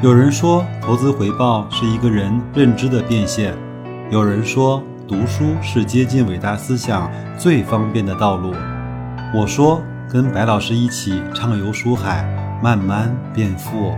有人说，投资回报是一个人认知的变现；有人说，读书是接近伟大思想最方便的道路。我说，跟白老师一起畅游书海，慢慢变富。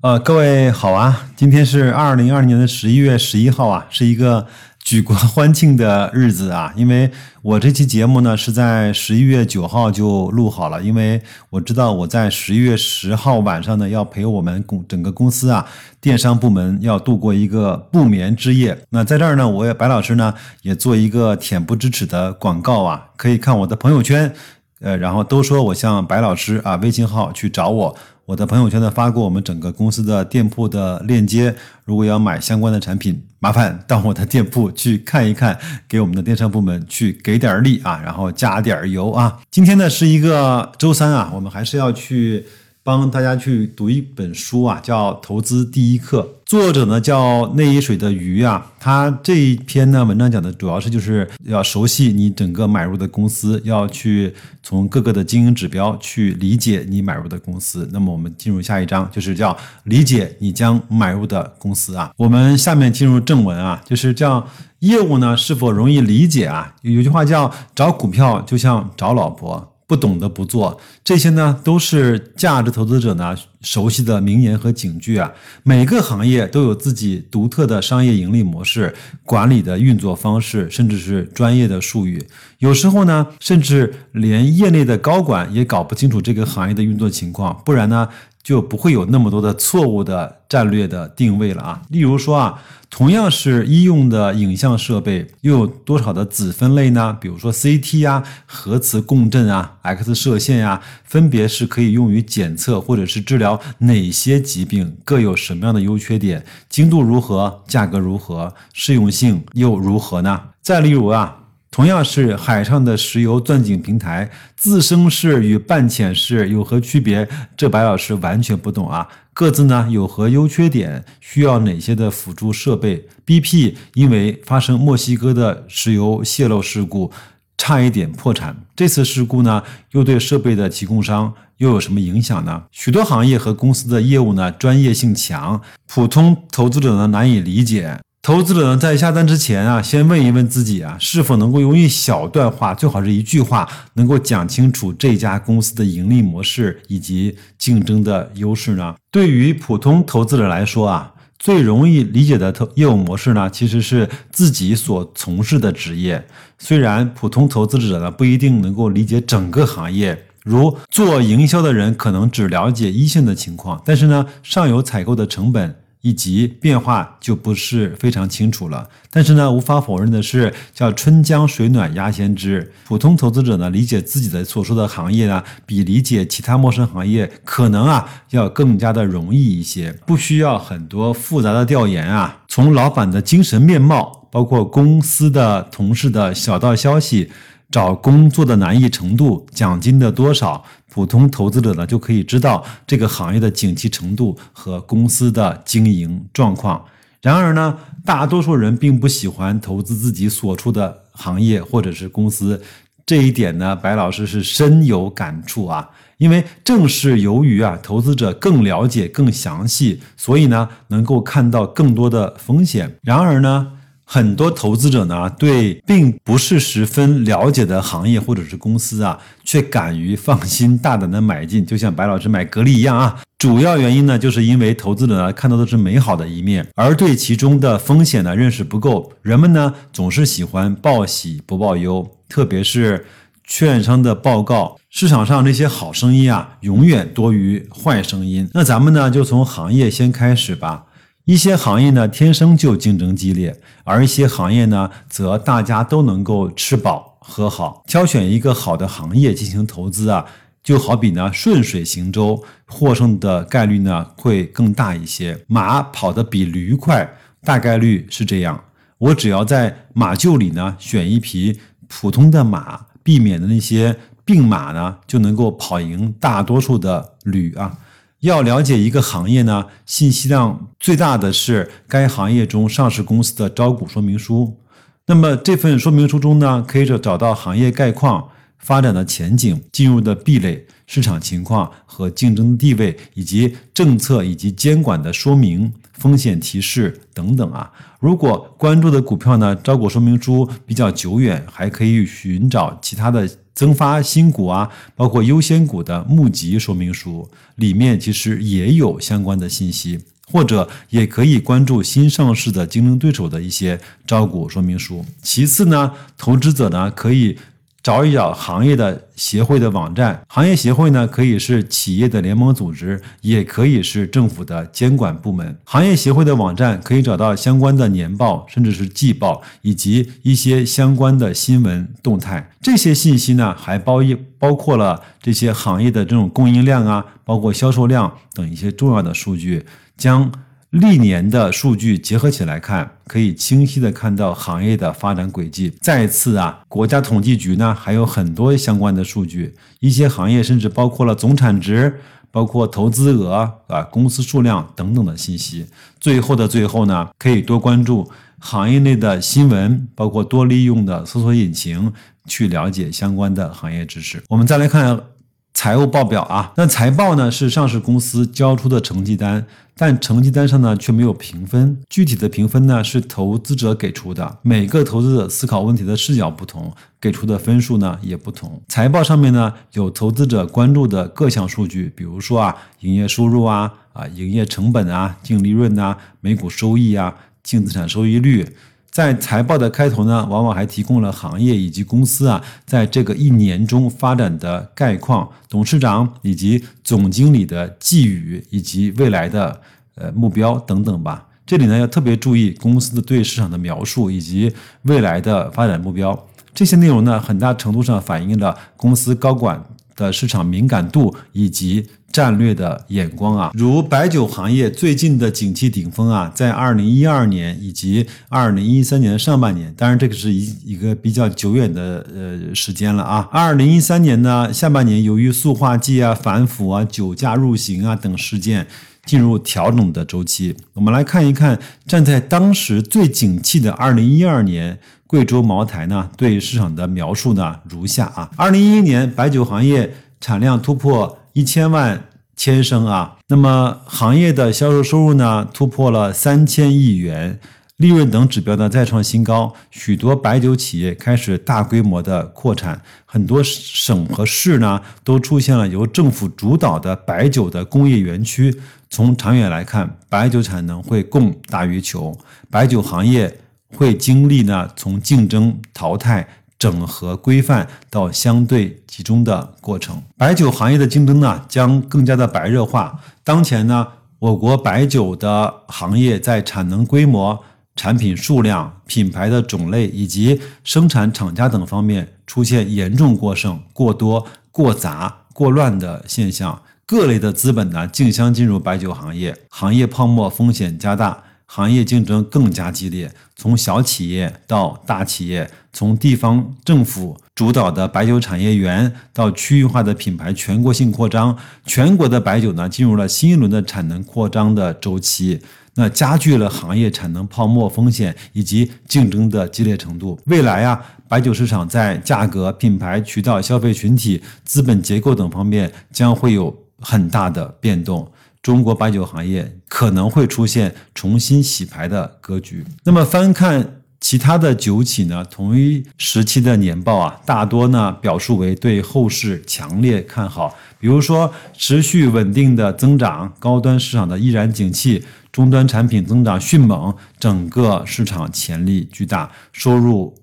呃，各位好啊，今天是二零二零年的十一月十一号啊，是一个。举国欢庆的日子啊！因为我这期节目呢是在十一月九号就录好了，因为我知道我在十一月十号晚上呢要陪我们公整个公司啊电商部门要度过一个不眠之夜。那在这儿呢，我也白老师呢也做一个恬不知耻的广告啊，可以看我的朋友圈，呃，然后都说我像白老师啊，微信号去找我。我的朋友圈呢发过我们整个公司的店铺的链接，如果要买相关的产品，麻烦到我的店铺去看一看，给我们的电商部门去给点力啊，然后加点油啊。今天呢是一个周三啊，我们还是要去。帮大家去读一本书啊，叫《投资第一课》，作者呢叫内一水的鱼啊。他这一篇呢文章讲的主要是就是要熟悉你整个买入的公司，要去从各个的经营指标去理解你买入的公司。那么我们进入下一章，就是叫理解你将买入的公司啊。我们下面进入正文啊，就是叫业务呢是否容易理解啊？有句话叫找股票就像找老婆。不懂得不做，这些呢都是价值投资者呢熟悉的名言和警句啊。每个行业都有自己独特的商业盈利模式、管理的运作方式，甚至是专业的术语。有时候呢，甚至连业内的高管也搞不清楚这个行业的运作情况，不然呢。就不会有那么多的错误的战略的定位了啊。例如说啊，同样是医用的影像设备，又有多少的子分类呢？比如说 CT 啊、核磁共振啊、X 射线呀，分别是可以用于检测或者是治疗哪些疾病？各有什么样的优缺点？精度如何？价格如何？适用性又如何呢？再例如啊。同样是海上的石油钻井平台，自升式与半潜式有何区别？这白老师完全不懂啊！各自呢有何优缺点？需要哪些的辅助设备？BP 因为发生墨西哥的石油泄漏事故，差一点破产。这次事故呢，又对设备的提供商又有什么影响呢？许多行业和公司的业务呢，专业性强，普通投资者呢难以理解。投资者呢，在下单之前啊，先问一问自己啊，是否能够用一小段话，最好是一句话，能够讲清楚这家公司的盈利模式以及竞争的优势呢？对于普通投资者来说啊，最容易理解的投业务模式呢，其实是自己所从事的职业。虽然普通投资者呢不一定能够理解整个行业，如做营销的人可能只了解一线的情况，但是呢，上游采购的成本。以及变化就不是非常清楚了，但是呢，无法否认的是，叫春江水暖鸭先知。普通投资者呢，理解自己的所说的行业呢，比理解其他陌生行业可能啊，要更加的容易一些，不需要很多复杂的调研啊。从老板的精神面貌，包括公司的同事的小道消息。找工作的难易程度、奖金的多少，普通投资者呢就可以知道这个行业的景气程度和公司的经营状况。然而呢，大多数人并不喜欢投资自己所处的行业或者是公司，这一点呢，白老师是深有感触啊。因为正是由于啊，投资者更了解、更详细，所以呢，能够看到更多的风险。然而呢，很多投资者呢，对并不是十分了解的行业或者是公司啊，却敢于放心大胆的买进，就像白老师买格力一样啊。主要原因呢，就是因为投资者呢看到的是美好的一面，而对其中的风险呢认识不够。人们呢总是喜欢报喜不报忧，特别是券商的报告，市场上这些好声音啊，永远多于坏声音。那咱们呢就从行业先开始吧。一些行业呢天生就竞争激烈，而一些行业呢则大家都能够吃饱喝好。挑选一个好的行业进行投资啊，就好比呢顺水行舟，获胜的概率呢会更大一些。马跑得比驴快，大概率是这样。我只要在马厩里呢选一匹普通的马，避免的那些病马呢，就能够跑赢大多数的驴啊。要了解一个行业呢，信息量最大的是该行业中上市公司的招股说明书。那么这份说明书中呢，可以找找到行业概况、发展的前景、进入的壁垒、市场情况和竞争地位，以及政策以及监管的说明、风险提示等等啊。如果关注的股票呢，招股说明书比较久远，还可以寻找其他的增发新股啊，包括优先股的募集说明书，里面其实也有相关的信息。或者也可以关注新上市的竞争对手的一些招股说明书。其次呢，投资者呢可以找一找行业的协会的网站。行业协会呢可以是企业的联盟组织，也可以是政府的监管部门。行业协会的网站可以找到相关的年报，甚至是季报，以及一些相关的新闻动态。这些信息呢还包一包括了这些行业的这种供应量啊，包括销售量等一些重要的数据。将历年的数据结合起来看，可以清晰的看到行业的发展轨迹。再次啊，国家统计局呢还有很多相关的数据，一些行业甚至包括了总产值、包括投资额啊、公司数量等等的信息。最后的最后呢，可以多关注行业内的新闻，包括多利用的搜索引擎去了解相关的行业知识。我们再来看。财务报表啊，那财报呢是上市公司交出的成绩单，但成绩单上呢却没有评分。具体的评分呢是投资者给出的，每个投资者思考问题的视角不同，给出的分数呢也不同。财报上面呢有投资者关注的各项数据，比如说啊营业收入啊啊营业成本啊净利润呐每股收益啊净资产收益率。在财报的开头呢，往往还提供了行业以及公司啊，在这个一年中发展的概况、董事长以及总经理的寄语以及未来的呃目标等等吧。这里呢要特别注意公司的对市场的描述以及未来的发展目标，这些内容呢，很大程度上反映了公司高管的市场敏感度以及。战略的眼光啊，如白酒行业最近的景气顶峰啊，在二零一二年以及二零一三年的上半年，当然这个是一一个比较久远的呃时间了啊。二零一三年呢下半年，由于塑化剂啊反腐啊、酒驾入刑啊等事件，进入调整的周期。我们来看一看，站在当时最景气的二零一二年，贵州茅台呢对市场的描述呢如下啊：二零一一年白酒行业产量突破。一千万千升啊，那么行业的销售收入呢突破了三千亿元，利润等指标呢再创新高，许多白酒企业开始大规模的扩产，很多省和市呢都出现了由政府主导的白酒的工业园区。从长远来看，白酒产能会供大于求，白酒行业会经历呢从竞争淘汰。整合规范到相对集中的过程，白酒行业的竞争呢将更加的白热化。当前呢，我国白酒的行业在产能规模、产品数量、品牌的种类以及生产厂家等方面出现严重过剩、过多、过杂、过乱的现象，各类的资本呢竞相进入白酒行业，行业泡沫风险加大。行业竞争更加激烈，从小企业到大企业，从地方政府主导的白酒产业园到区域化的品牌全国性扩张，全国的白酒呢进入了新一轮的产能扩张的周期，那加剧了行业产能泡沫风险以及竞争的激烈程度。未来啊，白酒市场在价格、品牌、渠道、消费群体、资本结构等方面将会有很大的变动。中国白酒行业可能会出现重新洗牌的格局。那么翻看其他的酒企呢，同一时期的年报啊，大多呢表述为对后市强烈看好。比如说，持续稳定的增长，高端市场的依然景气，终端产品增长迅猛，整个市场潜力巨大，收入。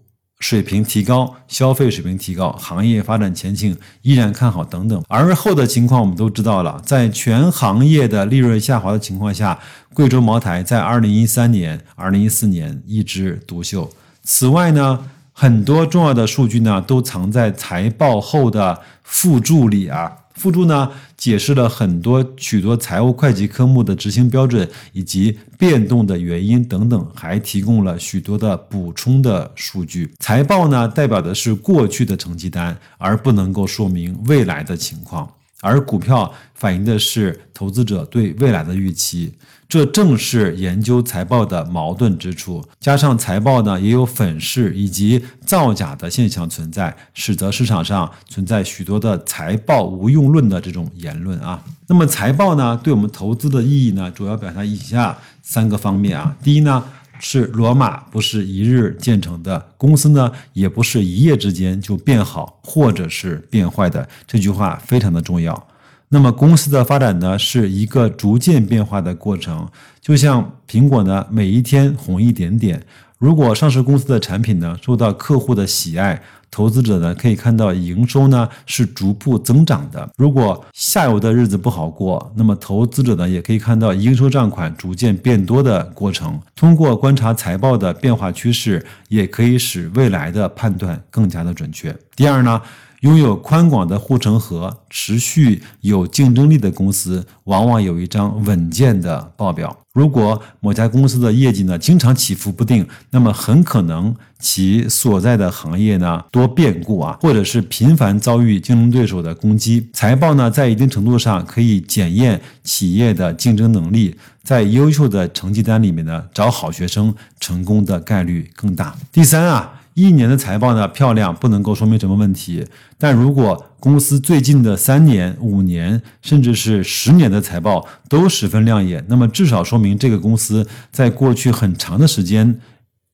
水平提高，消费水平提高，行业发展前景依然看好等等。而后的情况我们都知道了，在全行业的利润下滑的情况下，贵州茅台在二零一三年、二零一四年一枝独秀。此外呢，很多重要的数据呢都藏在财报后的附注里啊。附注呢解释了很多许多财务会计科目的执行标准以及变动的原因等等，还提供了许多的补充的数据。财报呢代表的是过去的成绩单，而不能够说明未来的情况。而股票反映的是投资者对未来的预期。这正是研究财报的矛盾之处。加上财报呢也有粉饰以及造假的现象存在，使得市场上存在许多的财报无用论的这种言论啊。那么财报呢对我们投资的意义呢，主要表达以下三个方面啊。第一呢。是罗马不是一日建成的，公司呢也不是一夜之间就变好或者是变坏的。这句话非常的重要。那么公司的发展呢是一个逐渐变化的过程，就像苹果呢每一天红一点点。如果上市公司的产品呢受到客户的喜爱，投资者呢可以看到营收呢是逐步增长的。如果下游的日子不好过，那么投资者呢也可以看到应收账款逐渐变多的过程。通过观察财报的变化趋势，也可以使未来的判断更加的准确。第二呢？拥有宽广的护城河、持续有竞争力的公司，往往有一张稳健的报表。如果某家公司的业绩呢经常起伏不定，那么很可能其所在的行业呢多变故啊，或者是频繁遭遇竞争对手的攻击。财报呢在一定程度上可以检验企业的竞争能力，在优秀的成绩单里面呢找好学生，成功的概率更大。第三啊。一年的财报呢漂亮不能够说明什么问题，但如果公司最近的三年、五年，甚至是十年的财报都十分亮眼，那么至少说明这个公司在过去很长的时间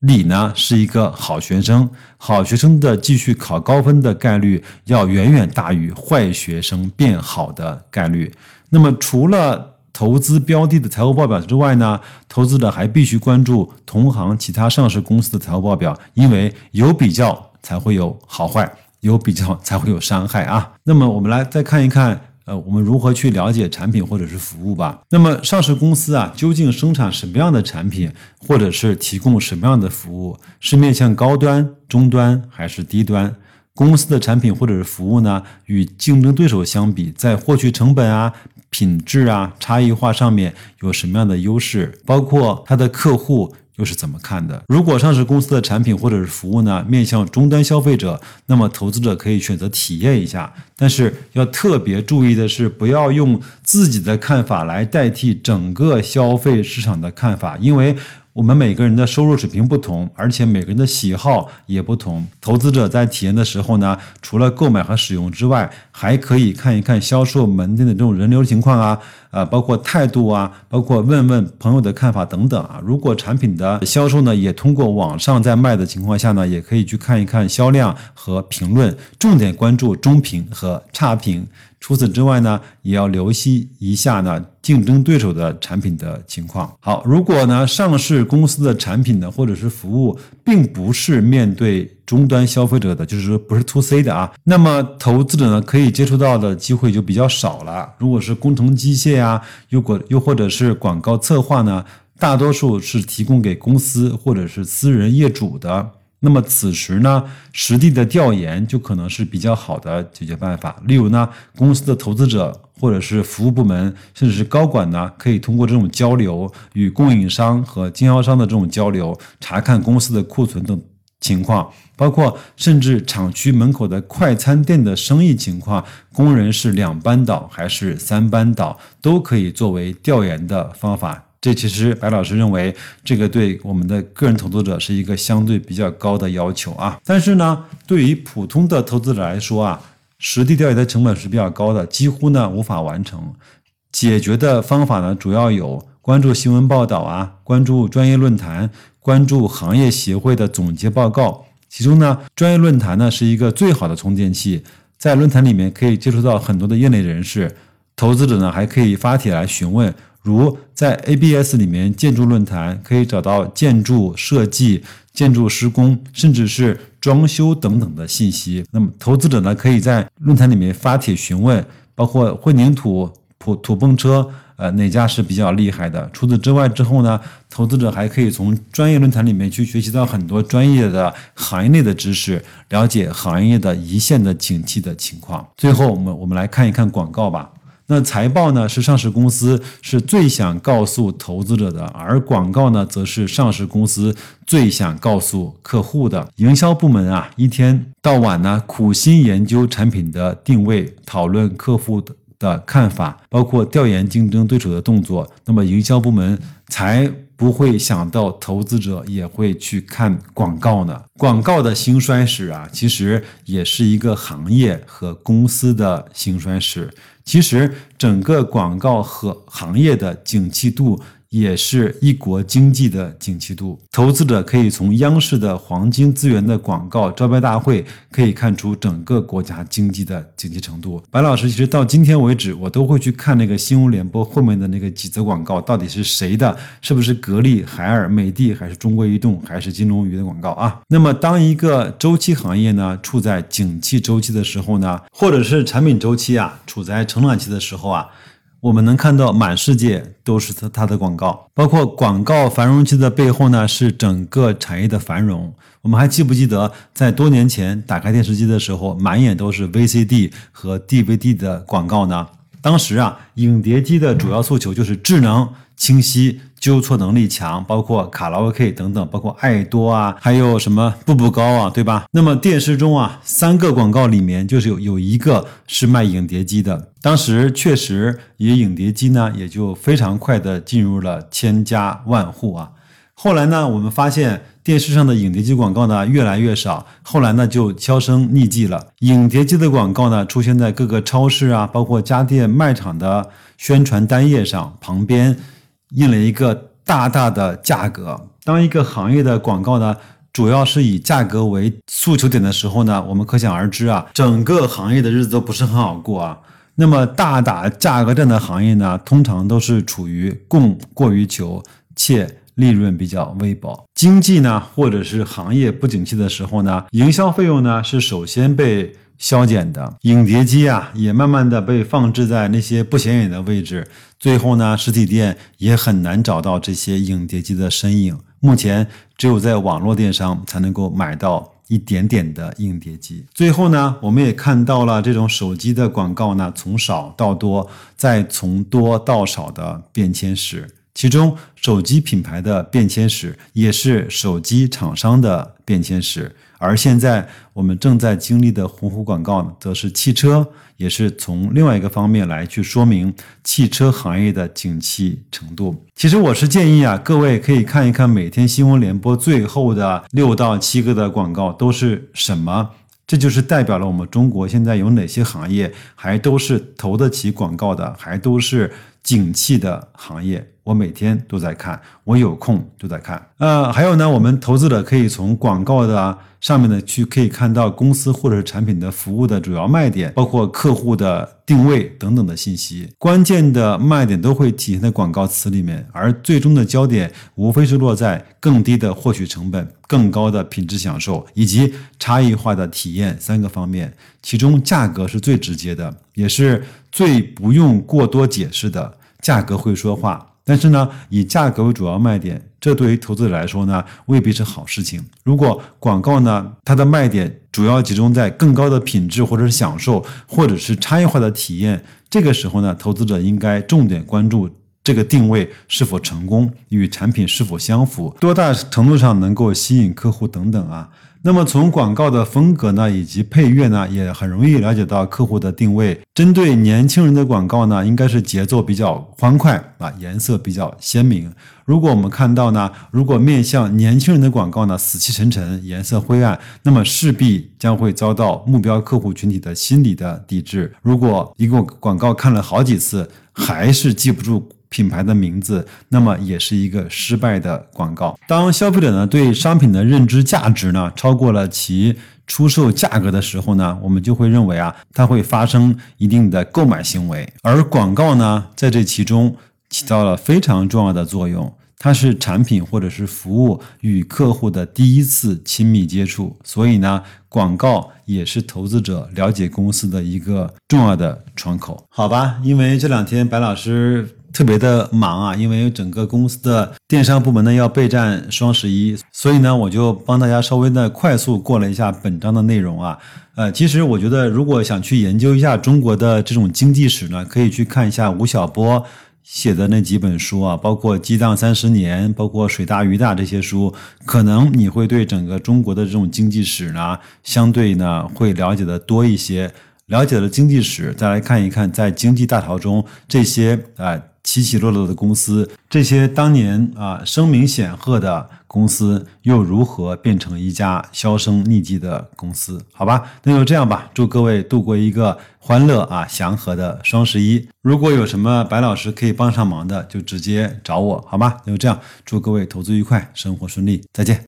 里呢是一个好学生。好学生的继续考高分的概率要远远大于坏学生变好的概率。那么除了投资标的的财务报表之外呢，投资者还必须关注同行其他上市公司的财务报表，因为有比较才会有好坏，有比较才会有伤害啊。那么我们来再看一看，呃，我们如何去了解产品或者是服务吧。那么上市公司啊，究竟生产什么样的产品，或者是提供什么样的服务？是面向高端、中端还是低端？公司的产品或者是服务呢，与竞争对手相比，在获取成本啊。品质啊，差异化上面有什么样的优势？包括它的客户又是怎么看的？如果上市公司的产品或者是服务呢，面向终端消费者，那么投资者可以选择体验一下。但是要特别注意的是，不要用自己的看法来代替整个消费市场的看法，因为。我们每个人的收入水平不同，而且每个人的喜好也不同。投资者在体验的时候呢，除了购买和使用之外，还可以看一看销售门店的这种人流情况啊，啊，包括态度啊，包括问问朋友的看法等等啊。如果产品的销售呢，也通过网上在卖的情况下呢，也可以去看一看销量和评论，重点关注中评和差评。除此之外呢，也要留意一下呢竞争对手的产品的情况。好，如果呢上市公司的产品呢或者是服务并不是面对终端消费者的，就是说不是 to C 的啊，那么投资者呢可以接触到的机会就比较少了。如果是工程机械啊，又或又或者是广告策划呢，大多数是提供给公司或者是私人业主的。那么此时呢，实地的调研就可能是比较好的解决办法。例如呢，公司的投资者或者是服务部门，甚至是高管呢，可以通过这种交流，与供应商和经销商的这种交流，查看公司的库存等情况，包括甚至厂区门口的快餐店的生意情况，工人是两班倒还是三班倒，都可以作为调研的方法。这其实白老师认为，这个对我们的个人投资者是一个相对比较高的要求啊。但是呢，对于普通的投资者来说啊，实地调研的成本是比较高的，几乎呢无法完成。解决的方法呢，主要有关注新闻报道啊，关注专业论坛，关注行业协会的总结报告。其中呢，专业论坛呢是一个最好的充电器，在论坛里面可以接触到很多的业内人士。投资者呢还可以发帖来询问。如在 ABS 里面建筑论坛可以找到建筑设计、建筑施工，甚至是装修等等的信息。那么投资者呢，可以在论坛里面发帖询问，包括混凝土、土土泵车，呃，哪家是比较厉害的？除此之外之后呢，投资者还可以从专业论坛里面去学习到很多专业的行业内的知识，了解行业的一线的景气的情况。最后，我们我们来看一看广告吧。那财报呢是上市公司是最想告诉投资者的，而广告呢则是上市公司最想告诉客户的。营销部门啊，一天到晚呢苦心研究产品的定位，讨论客户的的看法，包括调研竞争对手的动作，那么营销部门才不会想到投资者也会去看广告呢。广告的兴衰史啊，其实也是一个行业和公司的兴衰史。其实整个广告和行业的景气度。也是一国经济的景气度。投资者可以从央视的黄金资源的广告招标大会可以看出整个国家经济的景气程度。白老师其实到今天为止，我都会去看那个新闻联播后面的那个几则广告，到底是谁的？是不是格力、海尔、美的，还是中国移动，还是金龙鱼的广告啊？那么，当一个周期行业呢处在景气周期的时候呢，或者是产品周期啊处在成长期的时候啊。我们能看到满世界都是它它的广告，包括广告繁荣期的背后呢，是整个产业的繁荣。我们还记不记得，在多年前打开电视机的时候，满眼都是 VCD 和 DVD 的广告呢？当时啊，影碟机的主要诉求就是智能、清晰。纠错能力强，包括卡拉 OK 等等，包括爱多啊，还有什么步步高啊，对吧？那么电视中啊，三个广告里面就是有有一个是卖影碟机的。当时确实，也影碟机呢，也就非常快的进入了千家万户啊。后来呢，我们发现电视上的影碟机广告呢越来越少，后来呢就销声匿迹了。影碟机的广告呢出现在各个超市啊，包括家电卖场的宣传单页上，旁边。印了一个大大的价格。当一个行业的广告呢，主要是以价格为诉求点的时候呢，我们可想而知啊，整个行业的日子都不是很好过啊。那么大打价格战的行业呢，通常都是处于供过于求，且利润比较微薄。经济呢，或者是行业不景气的时候呢，营销费用呢是首先被。削减的影碟机啊，也慢慢的被放置在那些不显眼的位置。最后呢，实体店也很难找到这些影碟机的身影。目前只有在网络电商才能够买到一点点的影碟机。最后呢，我们也看到了这种手机的广告呢，从少到多，再从多到少的变迁史。其中，手机品牌的变迁史也是手机厂商的变迁史。而现在我们正在经历的鸿鹄广告呢，则是汽车，也是从另外一个方面来去说明汽车行业的景气程度。其实我是建议啊，各位可以看一看每天新闻联播最后的六到七个的广告都是什么，这就是代表了我们中国现在有哪些行业还都是投得起广告的，还都是景气的行业。我每天都在看，我有空都在看。呃，还有呢，我们投资者可以从广告的上面呢去可以看到公司或者是产品的服务的主要卖点，包括客户的定位等等的信息。关键的卖点都会体现在广告词里面，而最终的焦点无非是落在更低的获取成本、更高的品质享受以及差异化的体验三个方面。其中价格是最直接的，也是最不用过多解释的，价格会说话。但是呢，以价格为主要卖点，这对于投资者来说呢，未必是好事情。如果广告呢，它的卖点主要集中在更高的品质，或者是享受，或者是差异化的体验，这个时候呢，投资者应该重点关注这个定位是否成功，与产品是否相符，多大程度上能够吸引客户等等啊。那么从广告的风格呢，以及配乐呢，也很容易了解到客户的定位。针对年轻人的广告呢，应该是节奏比较欢快啊，颜色比较鲜明。如果我们看到呢，如果面向年轻人的广告呢，死气沉沉，颜色灰暗，那么势必将会遭到目标客户群体的心理的抵制。如果一个广告看了好几次，还是记不住。品牌的名字，那么也是一个失败的广告。当消费者呢对商品的认知价值呢超过了其出售价格的时候呢，我们就会认为啊，它会发生一定的购买行为。而广告呢，在这其中起到了非常重要的作用，它是产品或者是服务与客户的第一次亲密接触，所以呢，广告也是投资者了解公司的一个重要的窗口。好吧，因为这两天白老师。特别的忙啊，因为整个公司的电商部门呢要备战双十一，所以呢我就帮大家稍微的快速过了一下本章的内容啊。呃，其实我觉得如果想去研究一下中国的这种经济史呢，可以去看一下吴晓波写的那几本书啊，包括《激荡三十年》，包括《水大鱼大》这些书，可能你会对整个中国的这种经济史呢，相对呢会了解的多一些。了解了经济史，再来看一看在经济大潮中这些啊。起起落落的公司，这些当年啊声名显赫的公司，又如何变成一家销声匿迹的公司？好吧，那就这样吧。祝各位度过一个欢乐啊祥和的双十一。如果有什么白老师可以帮上忙的，就直接找我，好吗？那就这样，祝各位投资愉快，生活顺利，再见。